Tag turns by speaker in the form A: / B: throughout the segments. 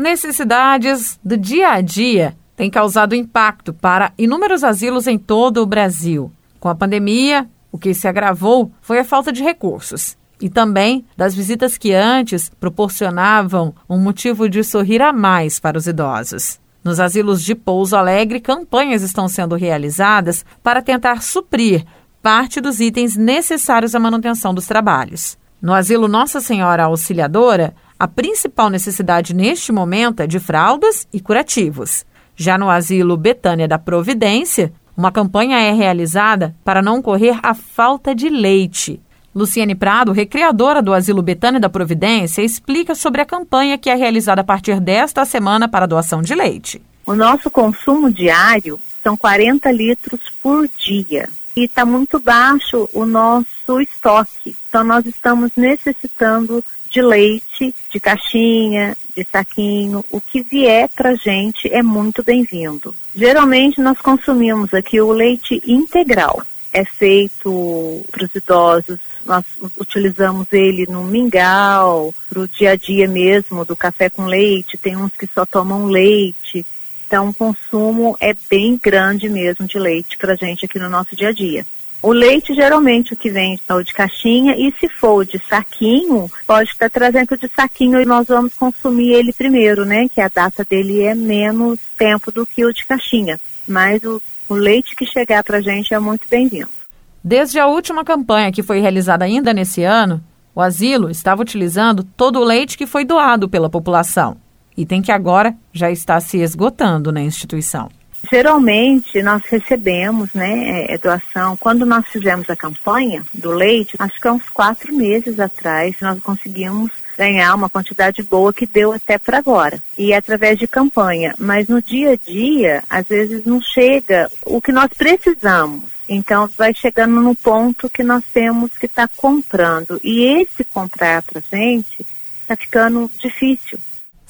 A: Necessidades do dia a dia têm causado impacto para inúmeros asilos em todo o Brasil. Com a pandemia, o que se agravou foi a falta de recursos e também das visitas que antes proporcionavam um motivo de sorrir a mais para os idosos. Nos asilos de Pouso Alegre, campanhas estão sendo realizadas para tentar suprir parte dos itens necessários à manutenção dos trabalhos. No asilo Nossa Senhora Auxiliadora, a principal necessidade neste momento é de fraldas e curativos. Já no asilo Betânia da Providência, uma campanha é realizada para não correr a falta de leite. Luciane Prado, recreadora do Asilo Betânia da Providência, explica sobre a campanha que é realizada a partir desta semana para doação de leite.
B: O nosso consumo diário são 40 litros por dia e está muito baixo o nosso estoque. Então, nós estamos necessitando de leite, de caixinha, de saquinho, o que vier para gente é muito bem-vindo. Geralmente nós consumimos aqui o leite integral. É feito para os idosos nós utilizamos ele no mingau, para o dia a dia mesmo, do café com leite, tem uns que só tomam leite. Então, o consumo é bem grande mesmo de leite para a gente aqui no nosso dia a dia. O leite, geralmente, o que vem é o de caixinha, e se for de saquinho, pode estar trazendo de saquinho e nós vamos consumir ele primeiro, né? Que a data dele é menos tempo do que o de caixinha. Mas o, o leite que chegar para a gente é muito bem-vindo.
A: Desde a última campanha, que foi realizada ainda nesse ano, o asilo estava utilizando todo o leite que foi doado pela população, item que agora já está se esgotando na instituição.
B: Geralmente nós recebemos né, é, é, doação. Quando nós fizemos a campanha do leite, acho que há uns quatro meses atrás, nós conseguimos ganhar uma quantidade boa que deu até para agora. E é através de campanha. Mas no dia a dia, às vezes não chega o que nós precisamos. Então, vai chegando no ponto que nós temos que estar tá comprando. E esse comprar para gente está ficando difícil.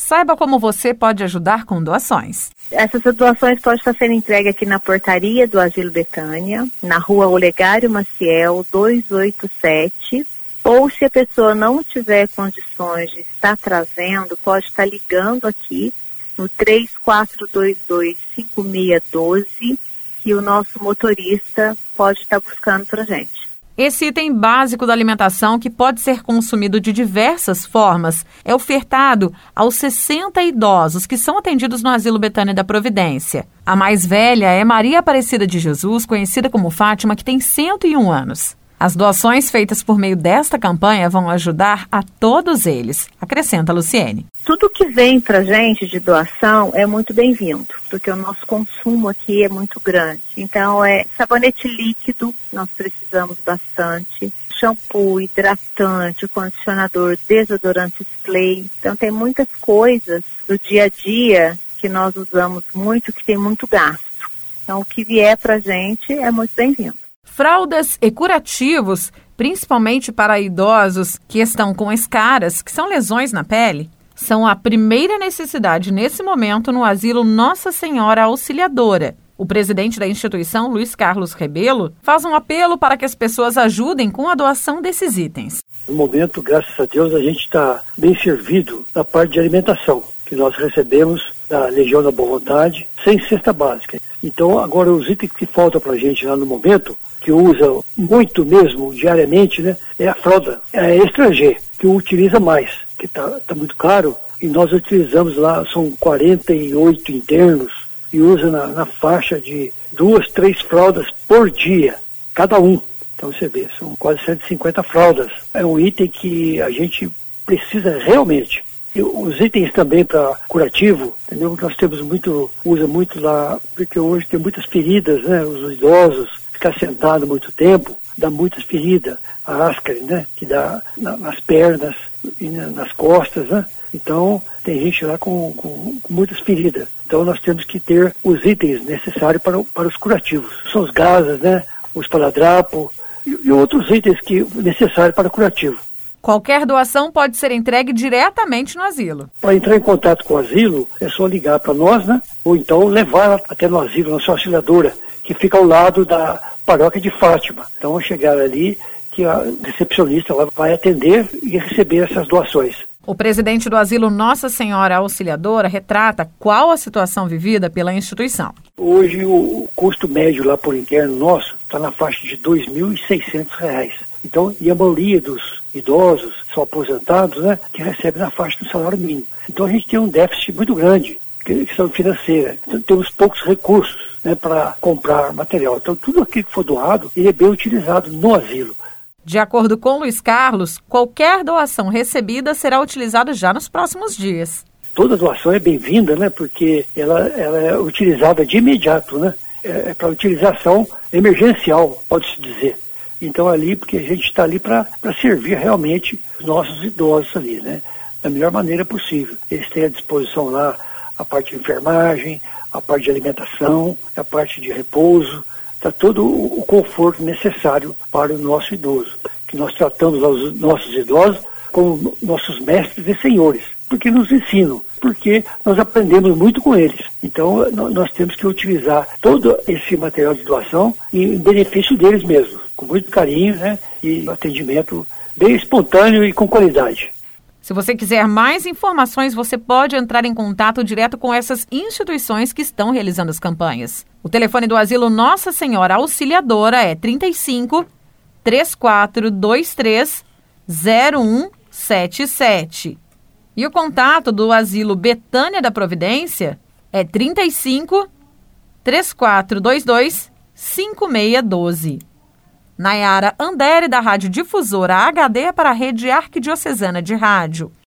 A: Saiba como você pode ajudar com doações.
B: Essas doações podem estar sendo entregues aqui na portaria do Asilo Betânia, na rua Olegário Maciel, 287. Ou se a pessoa não tiver condições de estar trazendo, pode estar ligando aqui no 3422 5612 que o nosso motorista pode estar buscando para gente.
A: Esse item básico da alimentação, que pode ser consumido de diversas formas, é ofertado aos 60 idosos que são atendidos no Asilo Betânia da Providência. A mais velha é Maria Aparecida de Jesus, conhecida como Fátima, que tem 101 anos. As doações feitas por meio desta campanha vão ajudar a todos eles, acrescenta Luciene.
B: Tudo que vem para gente de doação é muito bem-vindo, porque o nosso consumo aqui é muito grande. Então, é sabonete líquido, nós precisamos bastante shampoo, hidratante, condicionador, desodorante spray. Então tem muitas coisas do dia a dia que nós usamos muito que tem muito gasto. Então o que vier para gente é muito bem-vindo.
A: Fraldas e curativos, principalmente para idosos que estão com escaras, que são lesões na pele, são a primeira necessidade nesse momento no asilo Nossa Senhora Auxiliadora. O presidente da instituição, Luiz Carlos Rebelo, faz um apelo para que as pessoas ajudem com a doação desses itens.
C: No momento, graças a Deus, a gente está bem servido na parte de alimentação, que nós recebemos da Legião da Boa Vontade, sem cesta básica. Então, agora, os itens que faltam para a gente lá no momento que usa muito mesmo diariamente, né, é a fralda é estrangeira, que utiliza mais, que está tá muito caro, e nós utilizamos lá, são 48 internos, e usa na, na faixa de duas, três fraldas por dia, cada um. Então você vê, são quase 150 fraldas. É um item que a gente precisa realmente. E os itens também para curativo, entendeu? Nós temos muito, usa muito lá, porque hoje tem muitas feridas, né? Os idosos, ficar sentado muito tempo dá muitas feridas, a ascari, né? Que dá na, nas pernas e na, nas costas, né? Então, tem gente lá com, com, com, muitas feridas. Então, nós temos que ter os itens necessários para, para os curativos. São os gases, né? O espaladrapo e, e outros itens que necessários para curativo.
A: Qualquer doação pode ser entregue diretamente no asilo.
C: Para entrar em contato com o asilo, é só ligar para nós, né? Ou então levar até no asilo, na sua auxiliadora, que fica ao lado da paróquia de Fátima. Então, chegar ali, que a recepcionista vai atender e receber essas doações.
A: O presidente do asilo Nossa Senhora Auxiliadora retrata qual a situação vivida pela instituição.
C: Hoje o custo médio lá por interno nosso está na faixa de R$ 2.600. Então, e a maioria dos idosos são aposentados, né, que recebem na faixa do salário mínimo. Então a gente tem um déficit muito grande, questão financeira. Então, temos poucos recursos né, para comprar material. Então tudo aquilo que for doado, ele é bem utilizado no asilo.
A: De acordo com Luiz Carlos, qualquer doação recebida será utilizada já nos próximos dias.
C: Toda doação é bem-vinda, né? Porque ela, ela é utilizada de imediato, né? É, é para utilização emergencial, pode-se dizer. Então ali, porque a gente está ali para servir realmente os nossos idosos ali, né? Da melhor maneira possível. Eles têm à disposição lá a parte de enfermagem, a parte de alimentação, a parte de repouso, está todo o conforto necessário para o nosso idoso. Que nós tratamos os nossos idosos como nossos mestres e senhores, porque nos ensinam, porque nós aprendemos muito com eles. Então nós temos que utilizar todo esse material de doação em benefício deles mesmos, com muito carinho né, e atendimento bem espontâneo e com qualidade.
A: Se você quiser mais informações, você pode entrar em contato direto com essas instituições que estão realizando as campanhas. O telefone do Asilo Nossa Senhora Auxiliadora é 35 3423 0177. E o contato do Asilo Betânia da Providência é 35 3422 5612. Nayara Andere, da Rádio Difusora HD, para a Rede Arquidiocesana de Rádio.